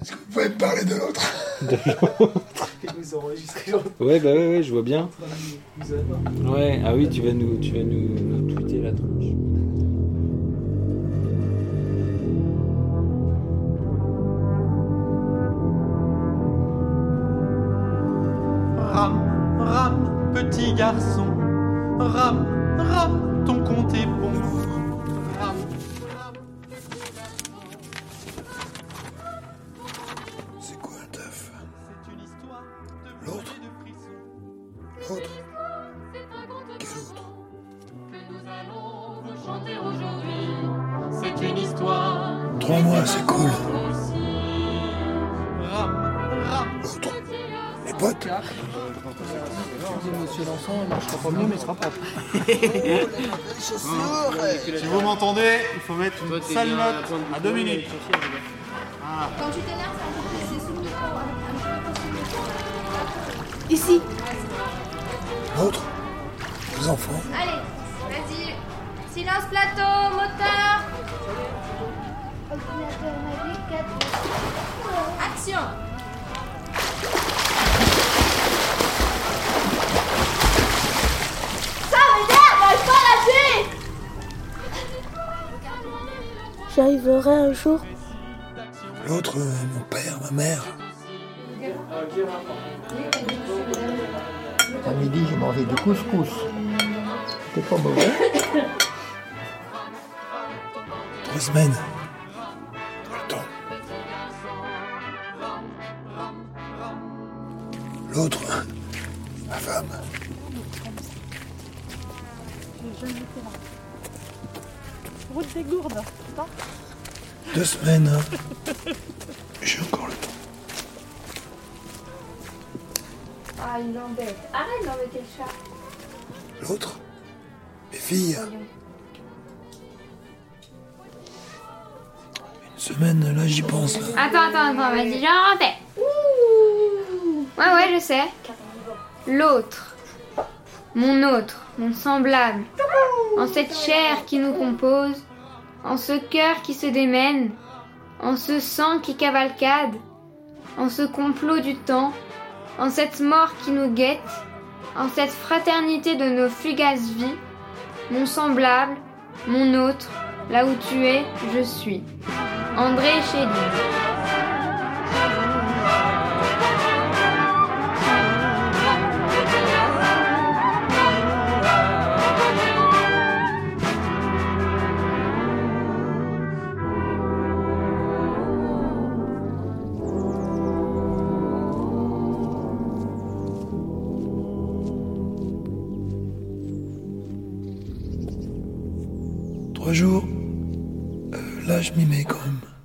Est-ce que vous pouvez me parler de l'autre De l'autre. Vous enregistrez l'autre. Ouais, bah ouais, ouais, je vois bien. Vous avez pas. Ouais, ah oui, tu vas nous, tu vas nous, nous tweeter la tronche. Rame, rame, petit garçon, rame, rame, ton compte chanter aujourd'hui. C'est une histoire. Trois mois, c'est cool. L'autre Les potes Monsieur Lançon, il marchera pas mieux, mais il sera propre. Si vous m'entendez, il faut mettre une sale note à deux minutes. Quand tu t'énerves, c'est sous le micro. Ici. L'autre Les enfants Allez, vas-y. Silence plateau, moteur. Ordinateur magique 4. Action. Ça m'énerve, je pas là-dessus J'arriverai un jour. L'autre, euh, mon père, ma mère. À midi, j'ai mangé du couscous. C'était pas mauvais. Trois semaines. Tout le temps. L'autre, ma femme. Route des gourdes. Deux semaines. hein. J'ai encore le temps. Ah, il l'embête. Arrête d'embêter le chat. L'autre Mes filles. Semaine, là, j'y pense. Là. Attends, attends, attends, vas-y, j'en refais. Ouais, ouais, je sais. L'autre. Mon autre, mon semblable. En cette chair qui nous compose, en ce cœur qui se démène, en ce sang qui cavalcade, en ce complot du temps, en cette mort qui nous guette, en cette fraternité de nos fugaces vies, mon semblable, mon autre, là où tu es, je suis. André Chédid. Trois jours. Là, je m'y mets même.